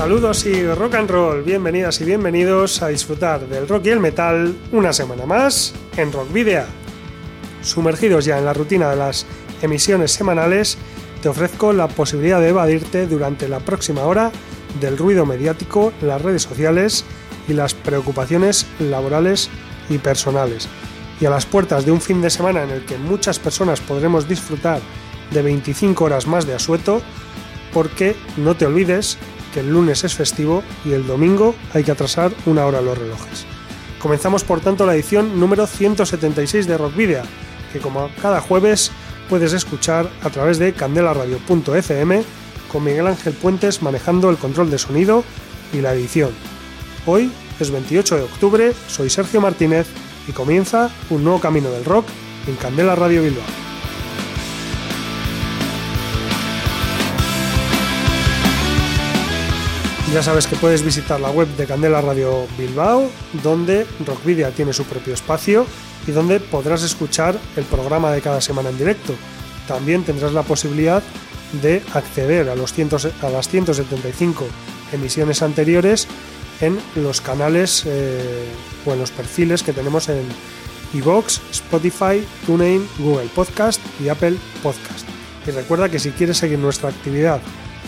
Saludos y rock and roll, bienvenidas y bienvenidos a disfrutar del rock y el metal una semana más en Rock Video. Sumergidos ya en la rutina de las emisiones semanales, te ofrezco la posibilidad de evadirte durante la próxima hora del ruido mediático, las redes sociales y las preocupaciones laborales y personales. Y a las puertas de un fin de semana en el que muchas personas podremos disfrutar de 25 horas más de asueto, porque no te olvides que el lunes es festivo y el domingo hay que atrasar una hora los relojes. Comenzamos por tanto la edición número 176 de Rock Video, que como cada jueves puedes escuchar a través de candelaradio.fm con Miguel Ángel Puentes manejando el control de sonido y la edición. Hoy es 28 de octubre, soy Sergio Martínez y comienza un nuevo camino del rock en Candela Radio Bilbao. Ya sabes que puedes visitar la web de Candela Radio Bilbao, donde Rockvidia tiene su propio espacio y donde podrás escuchar el programa de cada semana en directo. También tendrás la posibilidad de acceder a, los a las 175 emisiones anteriores en los canales eh, o en los perfiles que tenemos en iVoox, Spotify, TuneIn, Google Podcast y Apple Podcast. Y recuerda que si quieres seguir nuestra actividad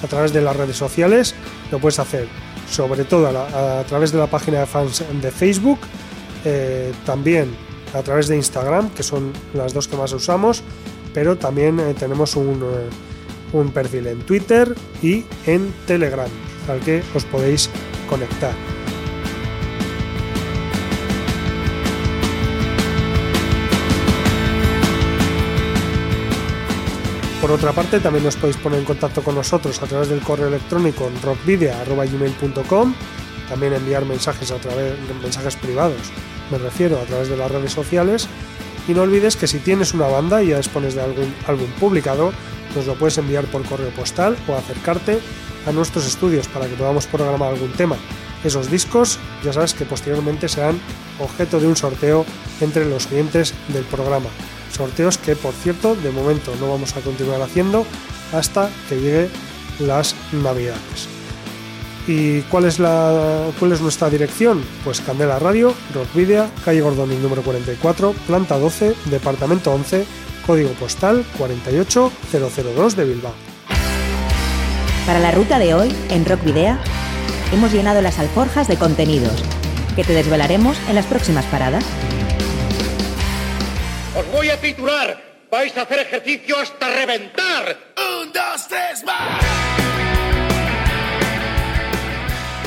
a través de las redes sociales, lo puedes hacer sobre todo a, través de la página de fans de Facebook, eh, también a través de Instagram, que son las dos que más usamos, pero también eh, tenemos eh, un perfil en Twitter y en Telegram, al que os podéis conectar. Por otra parte, también os podéis poner en contacto con nosotros a través del correo electrónico rockvidia.gmail.com, también enviar mensajes a través mensajes privados, me refiero a través de las redes sociales. Y no olvides que si tienes una banda y ya dispones de algún álbum publicado, nos lo puedes enviar por correo postal o acercarte a nuestros estudios para que podamos programar algún tema. Esos discos ya sabes que posteriormente serán objeto de un sorteo entre los clientes del programa. Sorteos que, por cierto, de momento no vamos a continuar haciendo hasta que llegue las navidades. ¿Y cuál es, nuestra dirección? Pues Candela Radio, Rockvidia, calle Gordoni número 44, planta 12, departamento 11, código postal 48002 de Bilbao. Para la ruta de hoy, en Rockvidea, hemos llenado las alforjas de contenidos que te desvelaremos en las próximas paradas. Os voy a titular. Vais a hacer ejercicio hasta reventar. Un, dos, tres, más.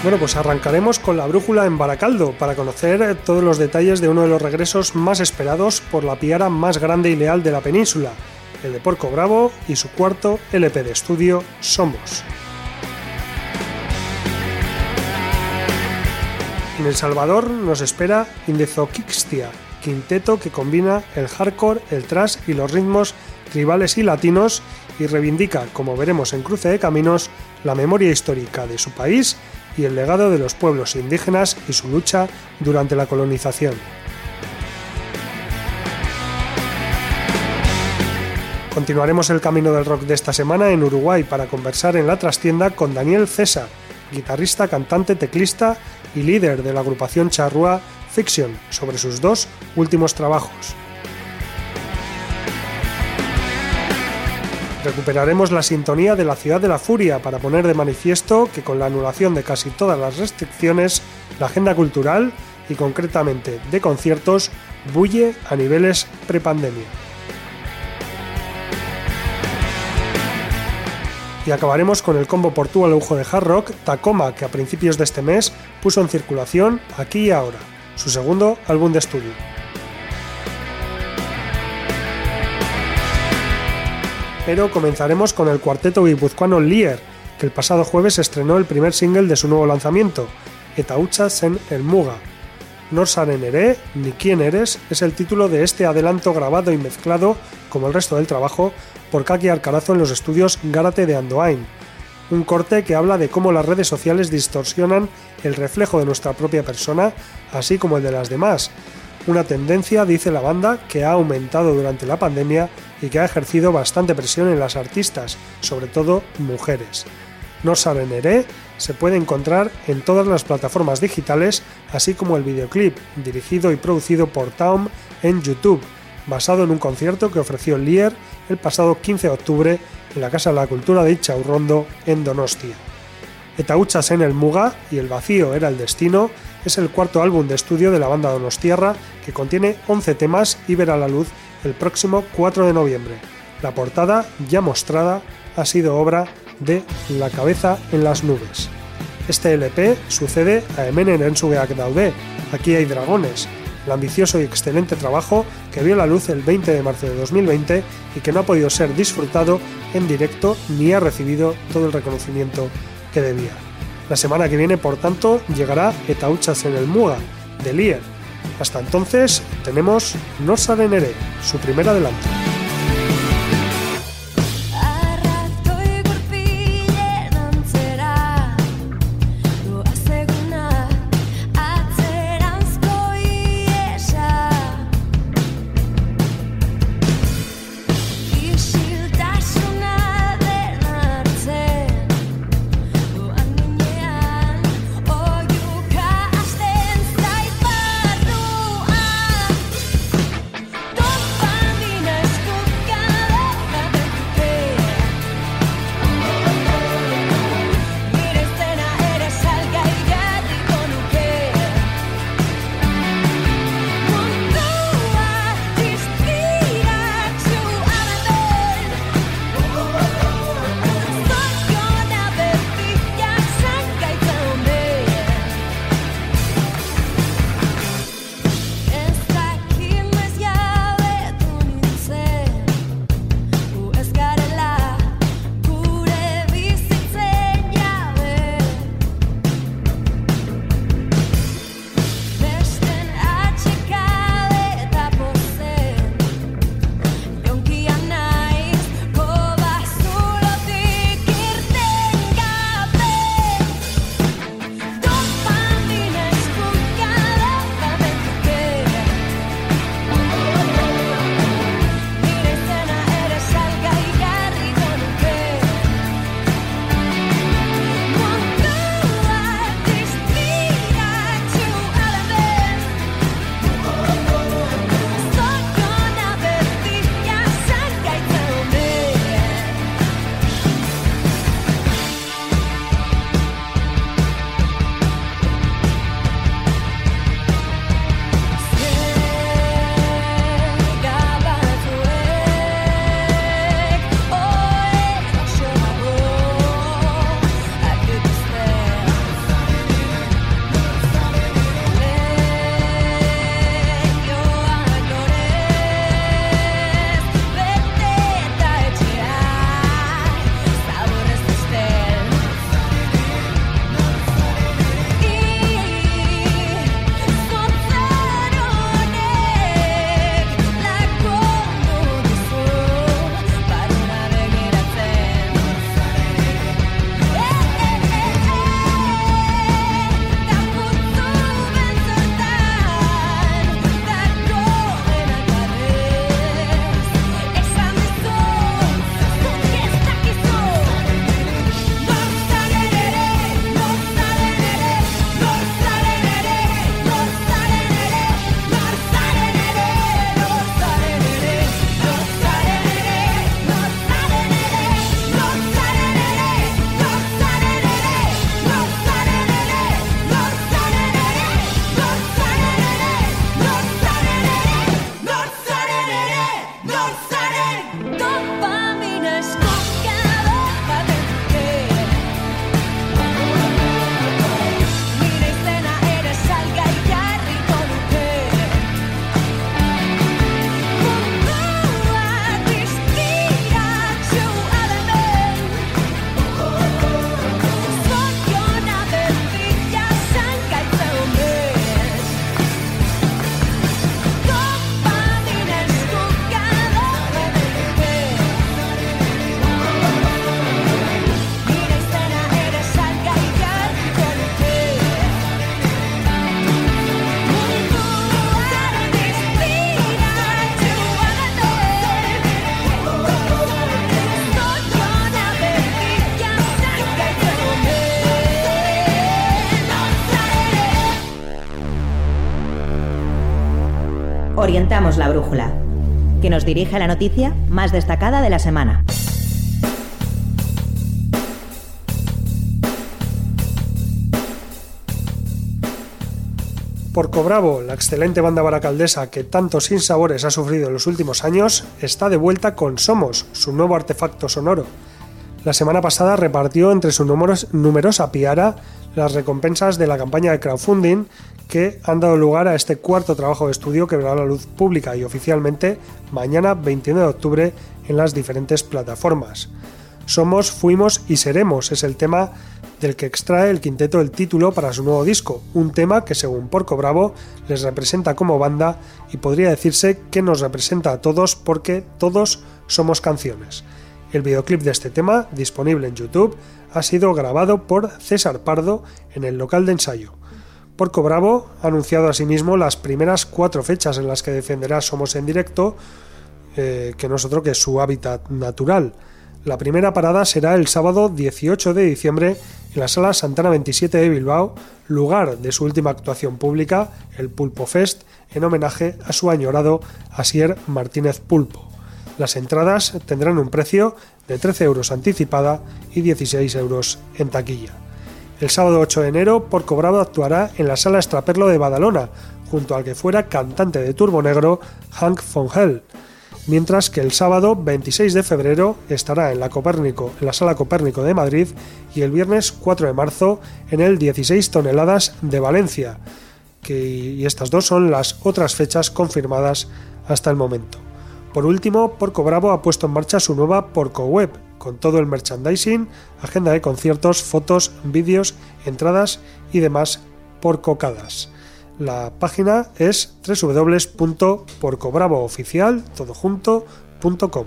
Bueno, pues arrancaremos con la brújula en Baracaldo para conocer todos los detalles de uno de los regresos más esperados por la piara más grande y leal de la península, el de Porco Bravo y su cuarto LP de estudio Somos. En El Salvador nos espera Indezokixtia, quinteto que combina el hardcore, el thrash y los ritmos tribales y latinos y reivindica, como veremos en Cruce de Caminos, la memoria histórica de su país y el legado de los pueblos indígenas y su lucha durante la colonización. Continuaremos el camino del rock de esta semana en Uruguay para conversar en la trastienda con Daniel César, guitarrista, cantante, teclista y líder de la agrupación charrúa Fiction sobre sus dos últimos trabajos. Recuperaremos la sintonía de la ciudad de la furia para poner de manifiesto que con la anulación de casi todas las restricciones, la agenda cultural y concretamente de conciertos bulle a niveles prepandemia. Y acabaremos con el combo portugal lujo de hard rock Tacoma que a principios de este mes puso en circulación aquí y ahora su segundo álbum de estudio. pero comenzaremos con el cuarteto guipuzcoano Lier, que el pasado jueves estrenó el primer single de su nuevo lanzamiento, Etaucha Sen el Muga. No saben ere, ni quién eres, es el título de este adelanto grabado y mezclado, como el resto del trabajo, por Kaki Arcarazo en los estudios Gárate de Andoain. Un corte que habla de cómo las redes sociales distorsionan el reflejo de nuestra propia persona, así como el de las demás. Una tendencia, dice la banda, que ha aumentado durante la pandemia y que ha ejercido bastante presión en las artistas, sobre todo mujeres. No saben Ere se puede encontrar en todas las plataformas digitales, así como el videoclip, dirigido y producido por Taum en YouTube, basado en un concierto que ofreció Lier el pasado 15 de octubre en la Casa de la Cultura de Ichaurrondo en Donostia. Etauchas en el Muga y El vacío era el destino es el cuarto álbum de estudio de la banda Donostierra que contiene 11 temas y verá la luz el próximo 4 de noviembre. La portada, ya mostrada, ha sido obra de La cabeza en las nubes. Este LP sucede a Emenen Ensugeak Daude, Aquí hay dragones, el ambicioso y excelente trabajo que vio la luz el 20 de marzo de 2020 y que no ha podido ser disfrutado en directo ni ha recibido todo el reconocimiento que debía. La semana que viene, por tanto, llegará Etauchas en el Muga, de Lier. Hasta entonces, tenemos No Sarenere, su primer adelanto. don't South. La brújula, que nos dirige a la noticia más destacada de la semana. Porco Bravo, la excelente banda baracaldesa que tantos sinsabores ha sufrido en los últimos años, está de vuelta con Somos, su nuevo artefacto sonoro. La semana pasada repartió entre su numerosa piara las recompensas de la campaña de crowdfunding que han dado lugar a este cuarto trabajo de estudio que verá la luz pública y oficialmente mañana 21 de octubre en las diferentes plataformas. Somos, fuimos y seremos es el tema del que extrae el quinteto el título para su nuevo disco, un tema que según Porco Bravo les representa como banda y podría decirse que nos representa a todos porque todos somos canciones. El videoclip de este tema, disponible en YouTube, ha sido grabado por César Pardo en el local de ensayo. Porco Bravo ha anunciado asimismo las primeras cuatro fechas en las que defenderá Somos en directo, eh, que no es otro que su hábitat natural. La primera parada será el sábado 18 de diciembre en la Sala Santana 27 de Bilbao, lugar de su última actuación pública, el Pulpo Fest, en homenaje a su añorado Asier Martínez Pulpo. Las entradas tendrán un precio de 13 euros anticipada y 16 euros en taquilla. El sábado 8 de enero, Porco Bravo actuará en la Sala Estraperlo de Badalona, junto al que fuera cantante de Turbo Negro, Hank von Hell mientras que el sábado 26 de febrero estará en la, Copérnico, en la Sala Copérnico de Madrid y el viernes 4 de marzo en el 16 toneladas de Valencia, y estas dos son las otras fechas confirmadas hasta el momento. Por último, Porco Bravo ha puesto en marcha su nueva Porco Web, con todo el merchandising, agenda de conciertos, fotos, vídeos, entradas y demás porcocadas. La página es www.porcobravooficial.com.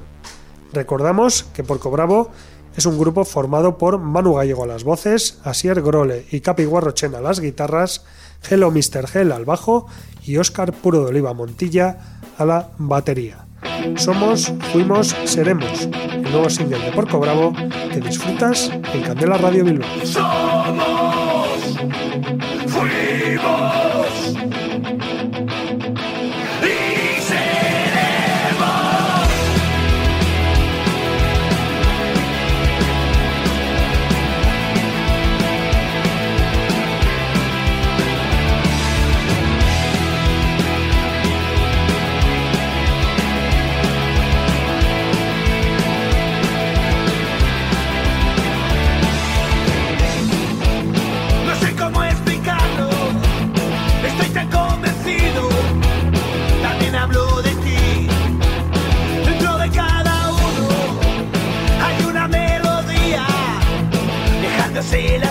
Recordamos que Porco Bravo es un grupo formado por Manu Gallego a las voces, Asier Grole y Capi Guarrochen a las guitarras, Hello Mr. Hell al bajo y Oscar Puro de Oliva Montilla a la batería. Somos, fuimos, seremos, el nuevo single de Porco Bravo que disfrutas en Candela Radio Bilbao. Somos, fuimos. see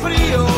Frio.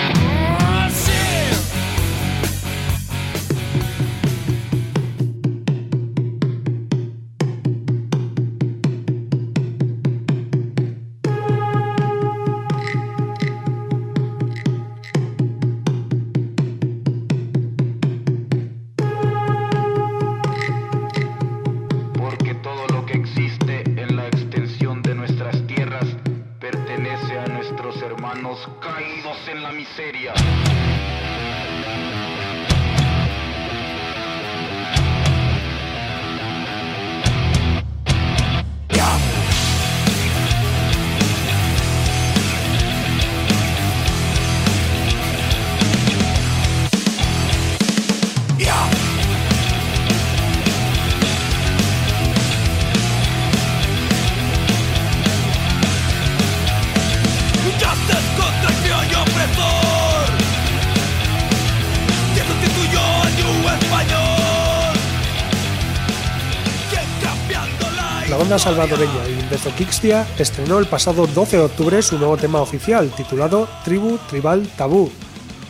salvadoreña Indezokixtia estrenó el pasado 12 de octubre su nuevo tema oficial, titulado Tribu Tribal Tabú,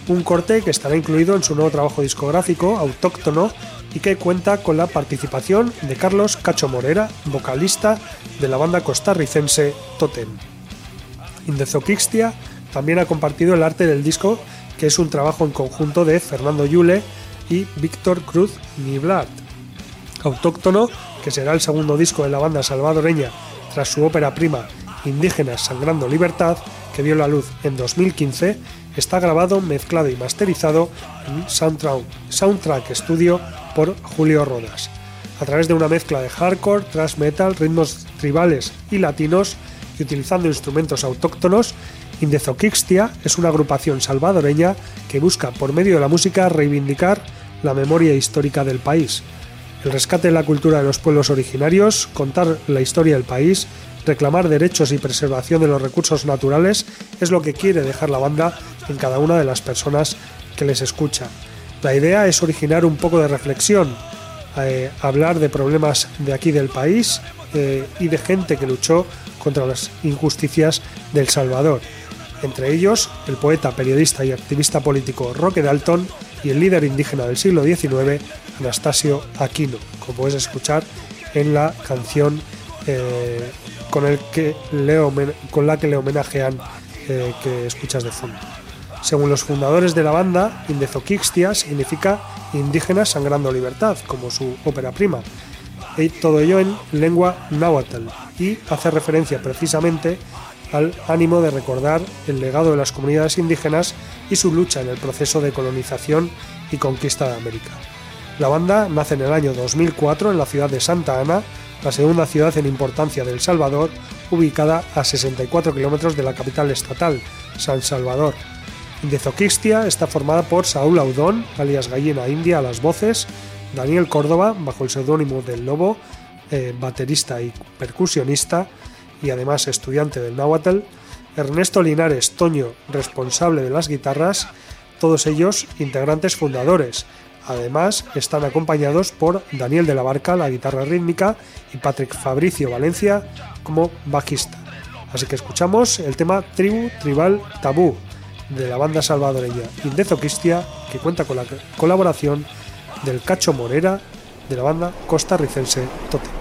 un corte que estará incluido en su nuevo trabajo discográfico, Autóctono, y que cuenta con la participación de Carlos Cacho Morera, vocalista de la banda costarricense Totem. Indezokixtia también ha compartido el arte del disco, que es un trabajo en conjunto de Fernando Yule y Víctor Cruz Niblart. Autóctono que será el segundo disco de la banda salvadoreña tras su ópera prima Indígenas Sangrando Libertad, que vio la luz en 2015, está grabado, mezclado y masterizado en Soundtrack, Soundtrack Studio por Julio Rodas. A través de una mezcla de hardcore, thrash metal, ritmos tribales y latinos, y utilizando instrumentos autóctonos, Indezokixtia es una agrupación salvadoreña que busca por medio de la música reivindicar la memoria histórica del país, el rescate de la cultura de los pueblos originarios, contar la historia del país, reclamar derechos y preservación de los recursos naturales es lo que quiere dejar la banda en cada una de las personas que les escucha. La idea es originar un poco de reflexión, eh, hablar de problemas de aquí del país eh, y de gente que luchó contra las injusticias del Salvador. Entre ellos, el poeta, periodista y activista político Roque Dalton y el líder indígena del siglo XIX, Anastasio Aquino, como puedes escuchar en la canción eh, con, la que le homenajean eh, que escuchas de fondo. Según los fundadores de la banda, Indezokixtia significa indígenas sangrando libertad, como su ópera prima, y todo ello en lengua náhuatl, y hace referencia precisamente al ánimo de recordar el legado de las comunidades indígenas y su lucha en el proceso de colonización y conquista de América. La banda nace en el año 2004 en la ciudad de Santa Ana, la segunda ciudad en importancia de El Salvador, ubicada a 64 kilómetros de la capital estatal, San Salvador. Indezoquistia está formada por Saúl Audón, alias Gallina India a las voces, Daniel Córdoba, bajo el seudónimo del Lobo, eh, baterista y percusionista, y además estudiante del náhuatl, Ernesto Linares Toño, responsable de las guitarras, todos ellos integrantes fundadores. Además, están acompañados por Daniel de la Barca, la guitarra rítmica, y Patrick Fabricio Valencia como bajista. Así que escuchamos el tema Tribu Tribal Tabú de la banda salvadoreña Indezoquistia, que cuenta con la colaboración del Cacho Morera de la banda costarricense Tote.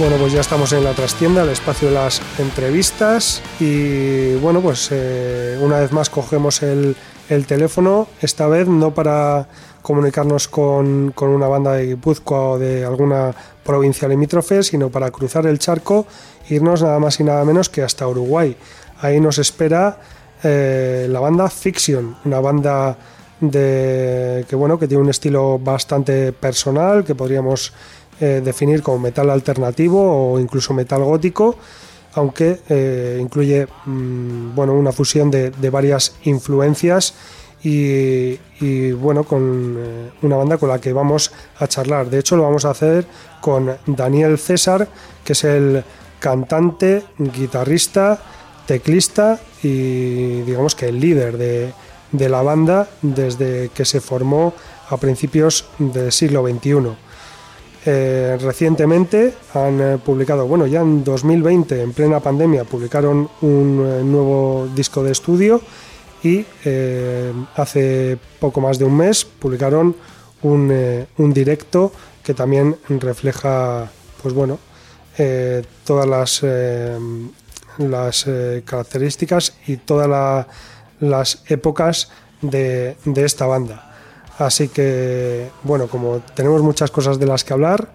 Bueno, pues ya estamos en la trastienda, el espacio de las entrevistas y bueno, pues eh, una vez más cogemos el, teléfono, esta vez no para comunicarnos con, una banda de Guipúzcoa o de alguna provincia limítrofe, sino para cruzar el charco, irnos nada más y nada menos que hasta Uruguay. Ahí nos espera eh, la banda Fiction, una banda de que bueno que tiene un estilo bastante personal que podríamos eh, definir como metal alternativo o incluso metal gótico, aunque eh, incluye mm, bueno, una fusión de, varias influencias y, bueno, con eh, una banda con la que vamos a charlar. De hecho, lo vamos a hacer con Daniel César, que es el cantante, guitarrista, teclista y digamos que el líder de, de la banda desde que se formó a principios del siglo XXI. Eh, recientemente han eh, publicado, bueno, ya en 2020, en plena pandemia, publicaron un eh, nuevo disco de estudio y hace poco más de un mes publicaron un, directo que también refleja, pues bueno, todas las, características y todas las épocas de esta banda. Así que, bueno, como tenemos muchas cosas de las que hablar,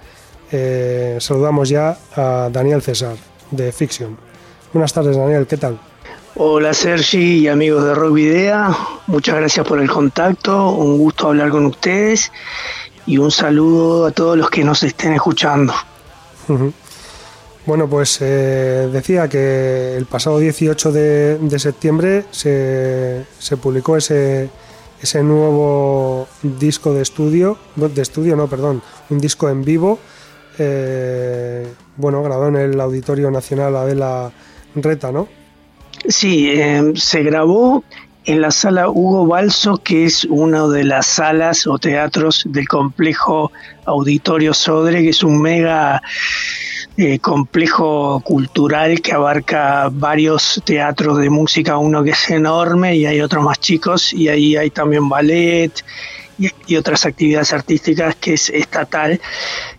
eh, saludamos ya a Daniel César, de Fiction. Buenas tardes, Daniel, ¿qué tal? Hola Sergi y amigos de Rock Video, muchas gracias por el contacto, un gusto hablar con ustedes y un saludo a todos los que nos estén escuchando. Bueno, pues eh, decía que el pasado 18 de, septiembre se, se publicó ese, ese nuevo disco de estudio, de estudio no, perdón, un disco en vivo, eh, bueno, grabado en el Auditorio Nacional Adela Reta, ¿no? Sí, eh, se grabó en la sala Hugo Balso, que es una de las salas o teatros del complejo Auditorio Sodre, que es un mega eh, complejo cultural que abarca varios teatros de música, uno que es enorme y hay otros más chicos, y ahí hay también ballet y, otras actividades artísticas que es estatal.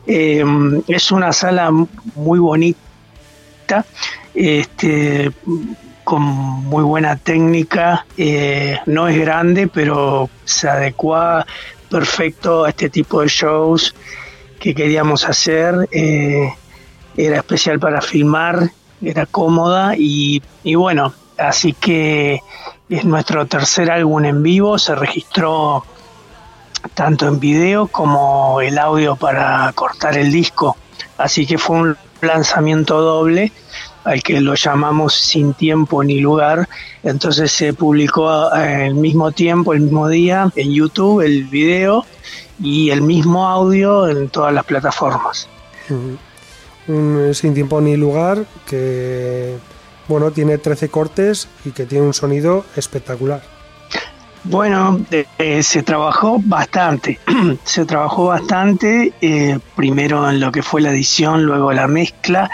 Em, es una sala muy bonita, este, con muy buena técnica, eh, no es grande, pero se adecua perfecto a este tipo de shows que queríamos hacer. Eh, era especial para filmar, era cómoda y, bueno, así que es nuestro tercer álbum en vivo, se registró tanto en video como el audio para cortar el disco, así que fue un lanzamiento doble al que lo llamamos sin tiempo ni lugar, entonces se publicó al mismo tiempo, el mismo día en YouTube el video y el mismo audio en todas las plataformas un Sin Tiempo ni Lugar que bueno, tiene 13 cortes y que tiene un sonido espectacular. Bueno, eh, se trabajó bastante, se trabajó bastante, eh, primero en lo que fue la edición, luego la mezcla.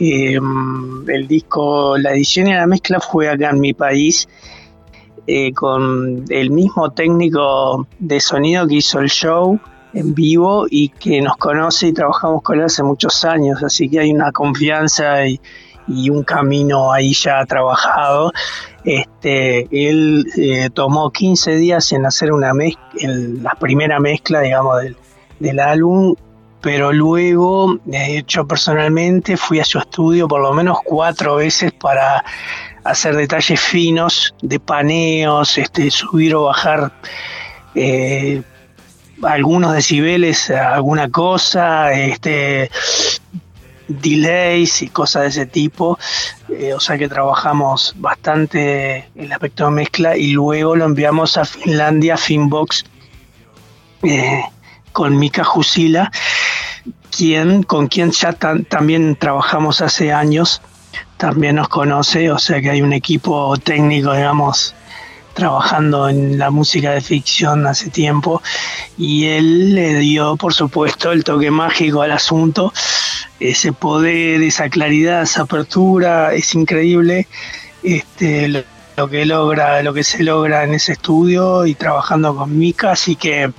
Eh, el disco, la edición y la mezcla fue acá en mi país, con el mismo técnico de sonido que hizo el show, en vivo y que nos conoce y trabajamos con él hace muchos años, así que hay una confianza y, un camino ahí ya trabajado. Este, él eh, tomó 15 días en hacer una mezcla, la primera mezcla, digamos, del, del álbum, pero luego, de hecho, personalmente fui a su estudio por lo menos cuatro veces para hacer detalles finos de paneos, este, subir o bajar eh, algunos decibeles alguna cosa, este delays y cosas de ese tipo, eh, o sea que trabajamos bastante el aspecto de mezcla y luego lo enviamos a Finlandia, Finbox, eh, con Mika Jusila, quien, con quien ya también trabajamos hace años, también nos conoce, o sea que hay un equipo técnico, digamos, trabajando en la música de ficción hace tiempo y él le dio, por supuesto, el toque mágico al asunto, ese poder, esa claridad, esa apertura, es increíble este, lo, que logra, lo que se logra en ese estudio y trabajando con Mika, así que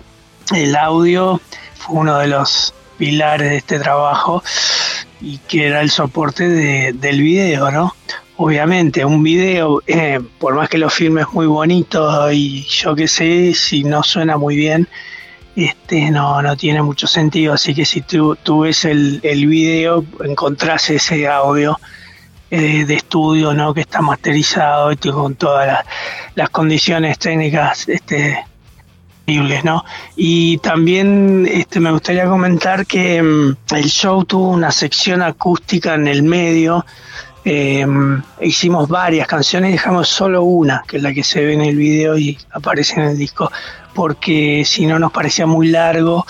el audio fue uno de los pilares de este trabajo y que era el soporte del video, ¿no? Obviamente un video, eh, por más que lo filmes muy bonito y yo qué sé, si no suena muy bien, este no, no tiene mucho sentido. Así que si tú, tú ves el, el video, encontrás ese audio eh, de estudio ¿no? que está masterizado y con todas las, condiciones técnicas este, ¿no? Y también este, me gustaría comentar que mm, el show tuvo una sección acústica en el medio eh, hicimos varias canciones dejamos solo una, que es la que se ve en el video y aparece en el disco, porque si no nos parecía muy largo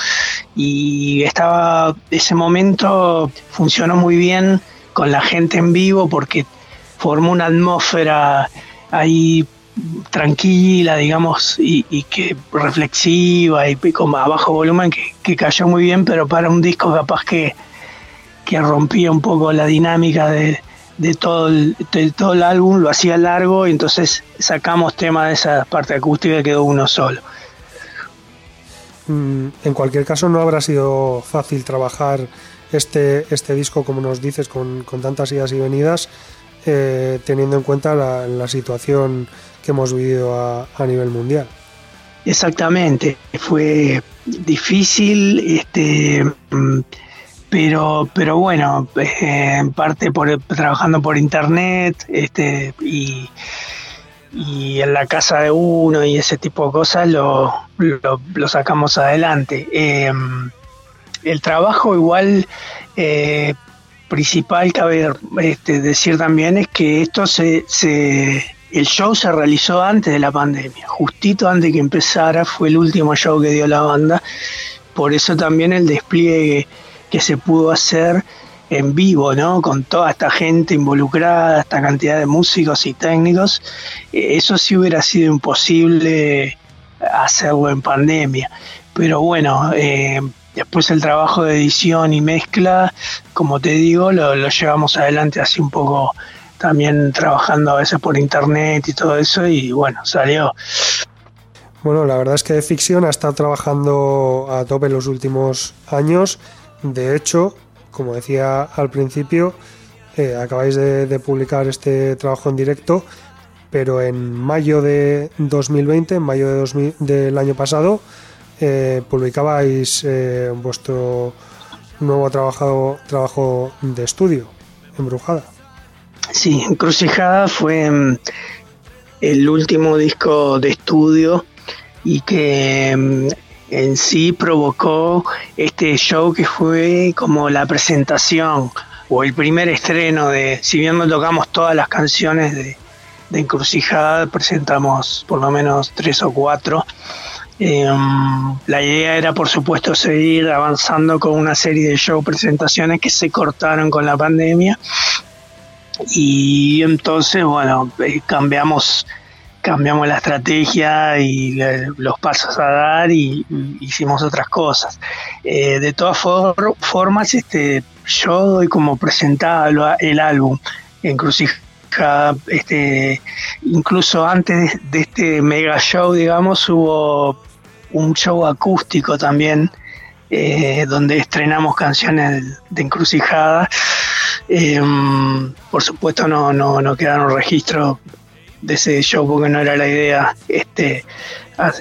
y estaba, ese momento funcionó muy bien con la gente en vivo porque formó una atmósfera ahí tranquila, digamos, y, que reflexiva y, como a bajo volumen que, que, cayó muy bien, pero para un disco capaz que, que rompía un poco la dinámica de, de todo el, de todo el álbum, lo hacía largo y entonces sacamos tema de esa parte acústica y quedó uno solo. Mm, en cualquier caso no habrá sido fácil trabajar este, este disco, como nos dices, con, tantas idas y venidas, eh, teniendo en cuenta la, la, situación que hemos vivido a, a nivel mundial. Exactamente, fue difícil, este mm, pero pero bueno eh, en parte por trabajando por internet este y, y en la casa de uno y ese tipo de cosas lo, lo, sacamos adelante. Em, el trabajo igual eh, principal cabe este, decir también es que esto se, se el show se realizó antes de la pandemia. Justito antes que empezara fue el último show que dio la banda. Por eso también el despliegue que se pudo hacer en vivo, ¿no? Con toda esta gente involucrada, esta cantidad de músicos y técnicos, eh, eso sí hubiera sido imposible hacerlo en pandemia. Pero bueno, eh, después el trabajo de edición y mezcla, como te digo, lo, llevamos adelante así un poco también trabajando a veces por internet y todo eso y bueno, salió. Bueno, la verdad es que Ficción ha estado trabajando a tope los últimos años de hecho, como decía al principio, eh, acabáis de, publicar este trabajo en directo, pero en mayo de 2020, en mayo de del año pasado, eh, publicabais eh, vuestro nuevo trabajo, trabajo de estudio, Embrujada. Sí, Encrucijada fue mm, el último disco de estudio y que mm, en sí provocó este show que fue como la presentación o el primer estreno de, si bien no tocamos todas las canciones de, de Encrucijada, presentamos por lo menos tres o cuatro. Em, la idea era, por supuesto, seguir avanzando con una serie de show presentaciones que se cortaron con la pandemia. Y entonces, bueno, eh, cambiamos cambiamos la estrategia y los pasos a dar y, hicimos otras cosas. Eh, de todas formas, este, yo doy como presentado el álbum Encrucijada, este, incluso antes de este mega show, digamos, hubo un show acústico también, eh, donde estrenamos canciones de Encrucijada. Em, por supuesto no, no, no quedaron registros de ese show porque no era la idea este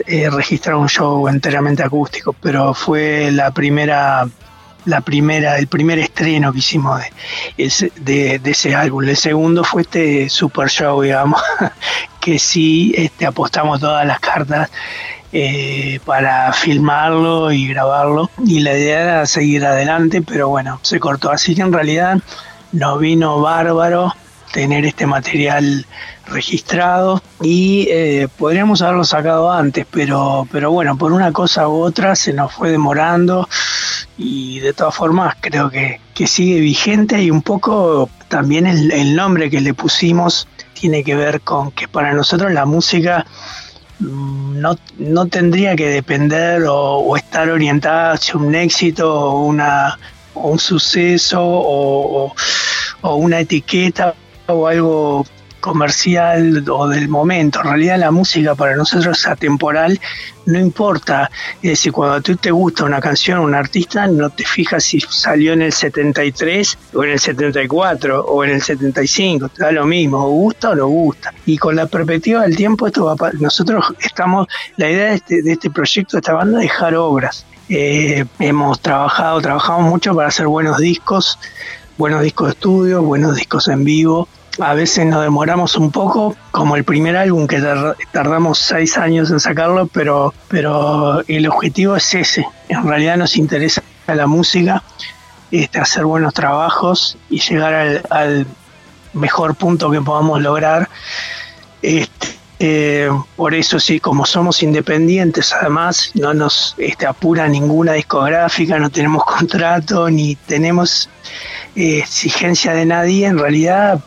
eh, registrar un show enteramente acústico, pero fue la primera la primera, el primer estreno que hicimos de, ese álbum. El segundo fue este super show, digamos, que sí este, apostamos todas las cartas eh, para filmarlo y grabarlo. Y la idea era seguir adelante, pero bueno, se cortó. Así que en realidad nos vino bárbaro tener este material registrado y eh, podríamos haberlo sacado antes, pero, pero bueno, por una cosa u otra se nos fue demorando y de todas formas creo que, que sigue vigente y un poco también el, el nombre que le pusimos tiene que ver con que para nosotros la música mm, no, no tendría que depender o, estar orientada hacia un éxito o, una, un suceso o, o una etiqueta o algo comercial o del momento. En realidad la música para nosotros es atemporal, no importa. Es decir, cuando a ti te gusta una canción, un artista, no te fijas si salió en el 73 o en el 74 o en el 75, te da lo mismo, gusta o no gusta. Y con la perspectiva del tiempo, esto va nosotros estamos, la idea de este, de este proyecto, de esta banda, es dejar obras. Eh, hemos trabajado, trabajamos mucho para hacer buenos discos, buenos discos de estudio, buenos discos en vivo, a veces nos demoramos un poco, como el primer álbum que tardamos seis años en sacarlo, pero, pero el objetivo es ese. En realidad nos interesa la música, este, hacer buenos trabajos y llegar al, mejor punto que podamos lograr. Este, eh, por eso sí, como somos independientes, además no nos este, apura ninguna discográfica, no tenemos contrato ni tenemos eh, exigencia de nadie. En realidad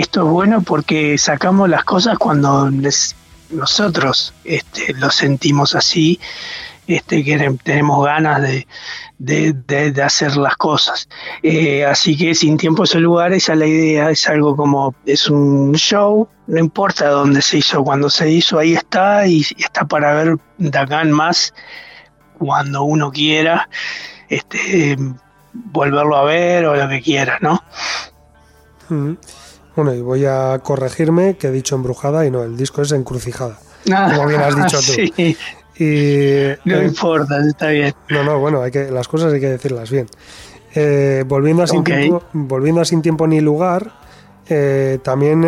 esto es bueno porque sacamos las cosas cuando nosotros este, lo sentimos así, este, que tenemos ganas de, hacer las cosas. Eh, así que sin tiempo ese lugar, esa es la idea, es algo como, es un show, no importa dónde se hizo, cuando se hizo, ahí está y, está para ver en más cuando uno quiera, este, volverlo a ver o lo que quiera, ¿no? Bueno, y voy a corregirme que he dicho embrujada y no, el disco es encrucijada. Ah, como bien has dicho tú. Sí. no eh, importa, está bien. No, no, bueno, hay que, las cosas hay que decirlas bien. Eh, volviendo, a sin tiempo, volviendo a Sin Tiempo ni Lugar, eh, también,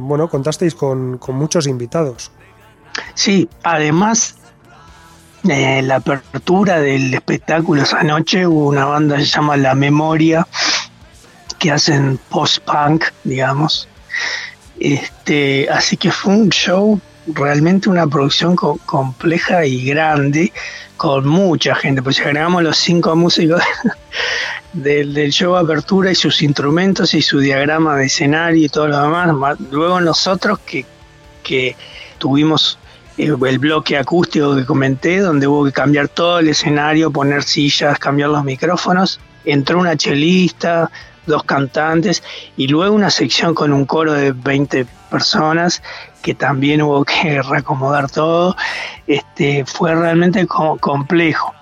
bueno, contasteis con, con, muchos invitados. Sí, además, la apertura del espectáculo esa noche hubo una banda que se llama La Memoria, que hacen post-punk, digamos. Este, así que fue un show, realmente una producción compleja y grande, con mucha gente, pues agregamos los cinco músicos del, del, show Apertura y sus instrumentos y su diagrama de escenario y todo lo demás, luego nosotros que, que tuvimos eh, el bloque acústico que comenté, donde hubo que cambiar todo el escenario, poner sillas, cambiar los micrófonos, entró una chelista, dos cantantes y luego una sección con un coro de 20 personas que también hubo que reacomodar todo. Este, fue realmente complejo,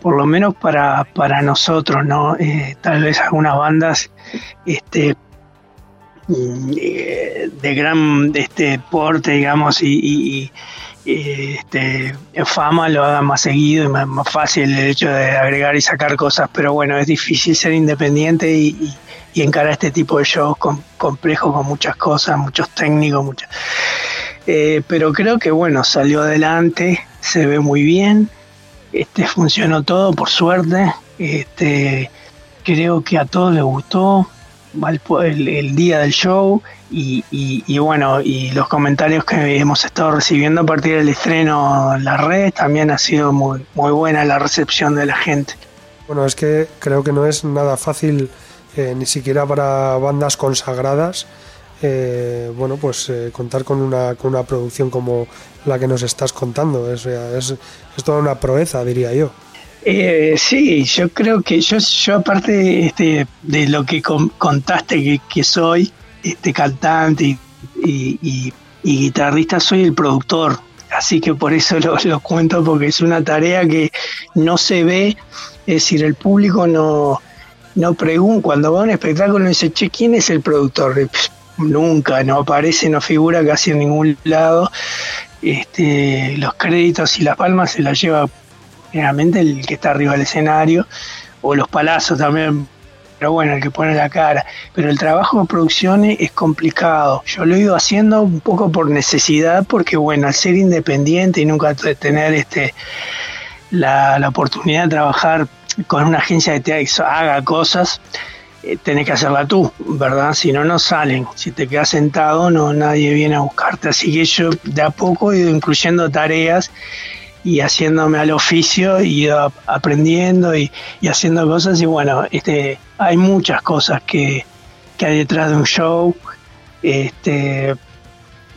por lo menos para, para nosotros, ¿no? Eh, tal vez algunas bandas este, mm, eh, de gran este, porte, digamos, y, este, fama lo haga más seguido y más, fácil el hecho de agregar y sacar cosas, pero bueno, es difícil ser independiente y, encarar este tipo de shows complejos con muchas cosas, muchos técnicos, muchas. Eh, pero creo que bueno, salió adelante, se ve muy bien, este, funcionó todo por suerte, este, creo que a todos les gustó, el, día del show y, bueno, y los comentarios que hemos estado recibiendo a partir del estreno en la red también ha sido muy, muy buena la recepción de la gente. Bueno, es que creo que no es nada fácil, eh, ni siquiera para bandas consagradas, eh, bueno, pues eh, contar con una, con una producción como la que nos estás contando. Es, es, es toda una proeza, diría yo. Eh, sí, yo creo que yo, yo aparte este, de lo que contaste que, soy, este cantante y, guitarrista, soy el productor. Así que por eso lo, cuento, porque es una tarea que no se ve, es decir, el público no, no pregunta, cuando va a un espectáculo dice, che, ¿quién es el productor? nunca, no aparece, no figura casi en ningún lado. Este, los créditos y las palmas se las lleva generalmente el que está arriba del escenario, o los palazos también pero bueno, el que pone la cara. Pero el trabajo de producción es complicado. Yo lo he ido haciendo un poco por necesidad, porque bueno, al ser independiente y nunca tener este la, la oportunidad de trabajar con una agencia de teatro haga cosas, eh, tenés que hacerla tú, ¿verdad? Si no, no salen. Si te quedas sentado, no nadie viene a buscarte. Así que yo de a poco he ido incluyendo tareas y haciéndome al oficio y aprendiendo y, haciendo cosas y bueno, este, hay muchas cosas que, hay detrás de un show, este,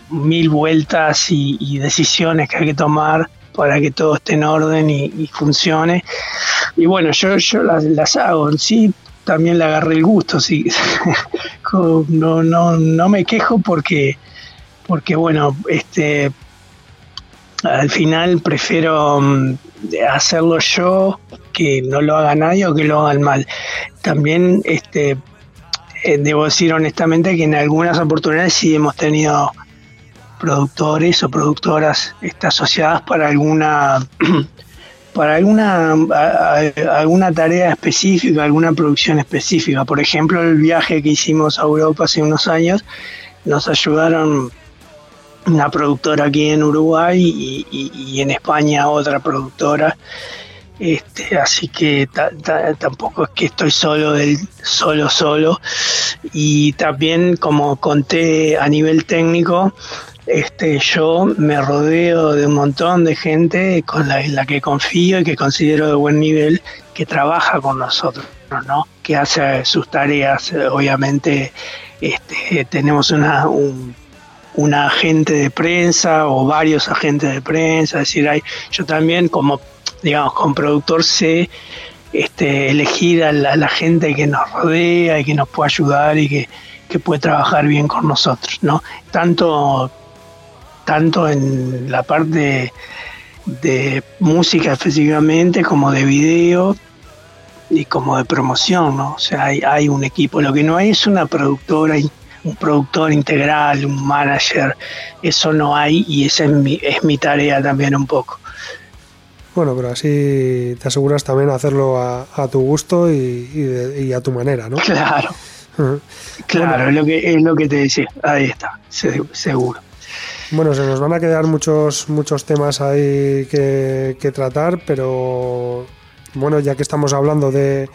mil vueltas y, decisiones que hay que tomar para que todo esté en orden y, funcione. Y bueno, yo, yo las, hago, sí, también le agarré el gusto, sí. no, no, no me quejo porque, porque bueno, este al final prefiero mm, hacerlo yo que no lo haga nadie o que lo hagan mal. También este eh, debo decir honestamente que en algunas oportunidades sí hemos tenido productores o productoras este, asociadas para alguna para alguna alguna tarea específica, alguna producción específica. Por ejemplo, el viaje que hicimos a Europa hace unos años nos ayudaron una productora aquí en Uruguay y, en España otra productora. Este, así que tampoco es que estoy solo del solo solo y también como conté a nivel técnico este, yo me rodeo de un montón de gente con la, la que confío y que considero de buen nivel que trabaja con nosotros, ¿no? que hace sus tareas. Obviamente este, tenemos una, un, una agente de prensa o varios agentes de prensa, es decir, hay, yo también como, digamos, como productor sé este, elegir a la, gente que nos rodea y que nos puede ayudar y que, puede trabajar bien con nosotros, ¿no? Tanto, tanto en la parte de música específicamente como de video y como de promoción, ¿no? O sea, hay, hay un equipo. Lo que no hay es una productora un productor integral, un manager, eso no hay y esa es mi, es mi tarea también un poco. Bueno, pero así te aseguras también hacerlo a, tu gusto y, a tu manera, ¿no? Claro. Claro, es, lo que, es lo que te decía. Ahí está, seguro. Bueno, se nos van a quedar muchos, muchos temas ahí que, tratar, pero bueno, ya que estamos hablando de,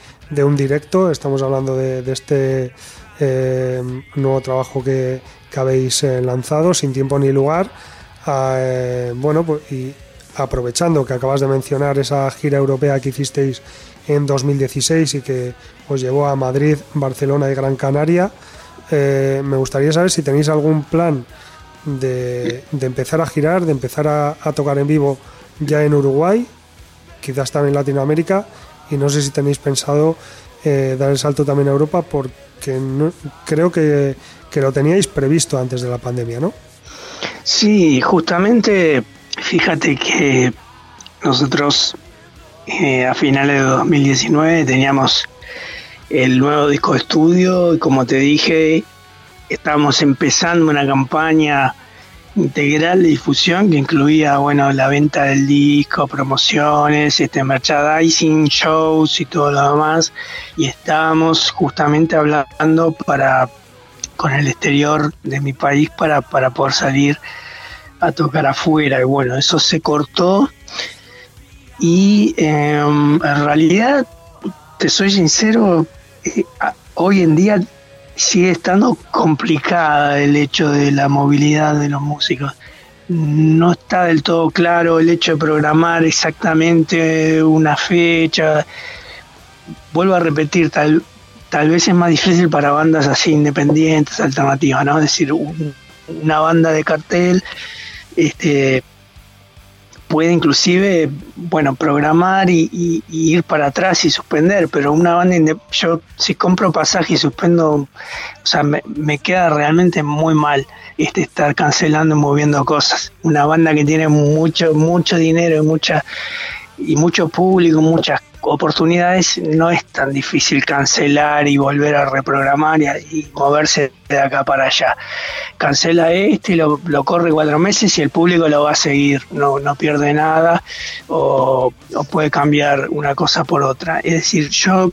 un directo, estamos hablando de este eh, nuevo trabajo que, habéis eh, lanzado, Sin Tiempo ni Lugar. Ah, eh, bueno, pues, y aprovechando que acabas de mencionar esa gira europea que hicisteis en 2016 y que os llevó a Madrid, Barcelona y Gran Canaria, eh, me gustaría saber si tenéis algún plan de, empezar a girar, de empezar a, tocar en vivo ya en Uruguay, quizás también en Latinoamérica, y no sé si tenéis pensado dar el salto también a Europa por que creo que, lo teníais previsto antes de la pandemia, ¿no? Sí, justamente, fíjate que nosotros eh, a finales de 2019 teníamos el nuevo disco de estudio y como te dije, estábamos empezando una campaña integral de difusión que incluía bueno la venta del disco, promociones, este merchandising, shows y todo lo demás. Y estábamos justamente hablando para con el exterior de mi país para, para poder salir a tocar afuera. Y bueno eso se cortó. Y em, en realidad te soy sincero eh, hoy en día sigue estando complicada el hecho de la movilidad de los músicos. No está del todo claro el hecho de programar exactamente una fecha. Vuelvo a repetir, tal, tal vez es más difícil para bandas así independientes, alternativas, ¿no? Es decir, una banda de cartel este, puede inclusive, bueno, programar y, ir para atrás y suspender, pero una banda, yo si compro pasaje y suspendo, o sea, me, queda realmente muy mal este estar cancelando y moviendo cosas. Una banda que tiene mucho, mucho dinero y mucha y mucho público, muchas oportunidades, no es tan difícil cancelar y volver a reprogramar y, moverse de acá para allá. Cancela este y lo, corre cuatro meses y el público lo va a seguir, no, no pierde nada o, puede cambiar una cosa por otra. Es decir, yo